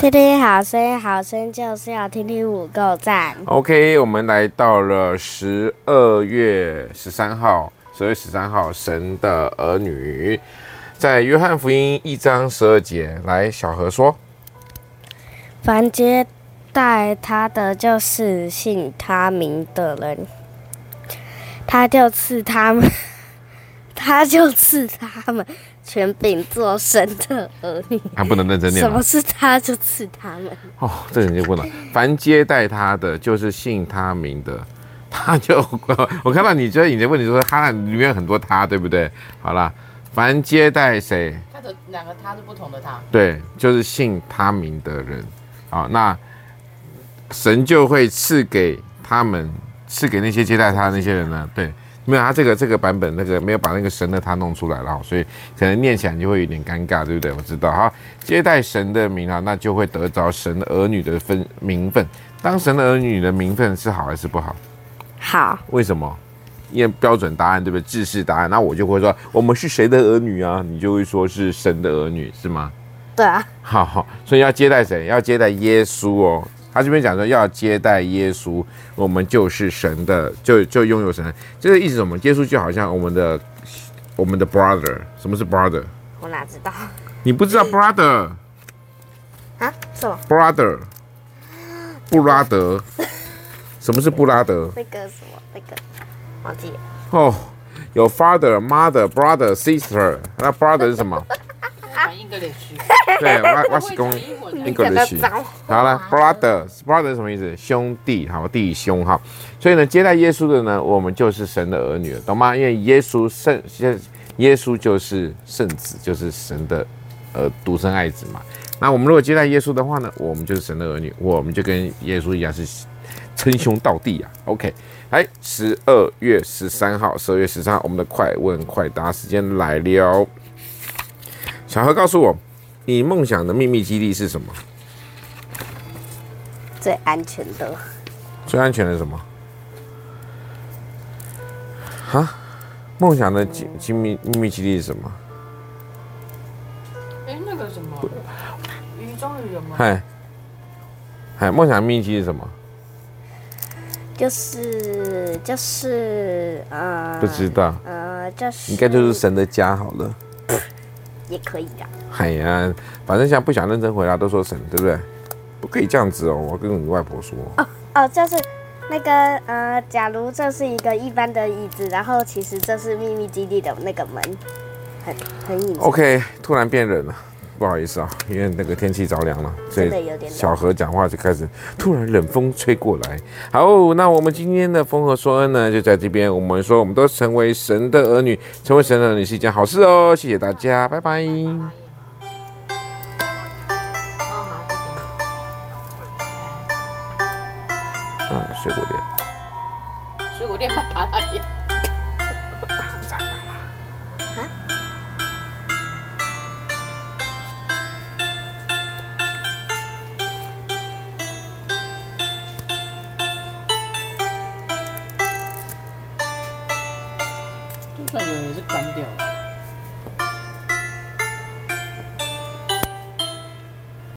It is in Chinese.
听听好声，好声就是要听听五够赞。OK，我们来到了十二月十三号，十二月十三号，神的儿女，在约翰福音一章十二节，来，小何说：凡接待他的，就是信他名的人，他就赐他们，他就赐他们。权柄做神的儿女，还不能认真念。什么是他就赐他们？哦，这人就问了。凡接待他的，就是信他名的，他就 我看到你觉得你的问题就是他里面有很多他，对不对？好了，凡接待谁？他的两个他是不同的他。对，就是信他名的人。好，那神就会赐给他们，赐给那些接待他的那些人呢？对。没有，他这个这个版本那个没有把那个神的他弄出来了，所以可能念起来就会有点尴尬，对不对？我知道哈，接待神的名啊，那就会得着神的儿女的分名分。当神的儿女的名分是好还是不好？好。为什么？因为标准答案对不对？制式答案，那我就会说我们是谁的儿女啊？你就会说是神的儿女，是吗？对啊。好好，所以要接待谁？要接待耶稣哦。他这边讲说要接待耶稣，我们就是神的，就就拥有神。这个意思什么？耶稣就好像我们的我们的 brother。什么是 brother？我哪知道？你不知道 brother？啊？什么？brother？布拉德？什么是布拉德？那个什么？那个忘记了。哦，有 father、mother、brother、sister。那 brother 是什么？对，我我是讲英国的语。好了，brother，brother 是什么意思？兄弟，好，弟兄哈。所以呢，接待耶稣的呢，我们就是神的儿女了，懂吗？因为耶稣圣，耶稣就是圣子，就是神的呃独生爱子嘛。那我们如果接待耶稣的话呢，我们就是神的儿女，我们就跟耶稣一样是称兄道弟啊。OK，哎，十二月十三号，十二月十三号，我们的快问快答时间来了。小何告诉我，你梦想的秘密基地是什么？最安全的。最安全的是什么？啊？梦想的机机密秘密基地是什么？哎，那个什么？鱼中鱼有吗？嗨，嗨，梦想秘密基地是什么？就是就是呃，不知道。呃，就是应该就是神的家好了。也可以的。哎呀，反正现在不想认真回答，都说神，对不对？不可以这样子哦，我要跟你外婆说。哦哦，就是那个呃，假如这是一个一般的椅子，然后其实这是秘密基地的那个门，很很隐。OK，突然变冷了。不好意思啊，因为那个天气着凉了，所以小何讲话就开始突然冷风吹过来。好，那我们今天的风和说恩呢，就在这边。我们说，我们都成为神的儿女，成为神的儿女是一件好事哦。谢谢大家，拜拜。啊，水果店，水果店？那个也是干掉。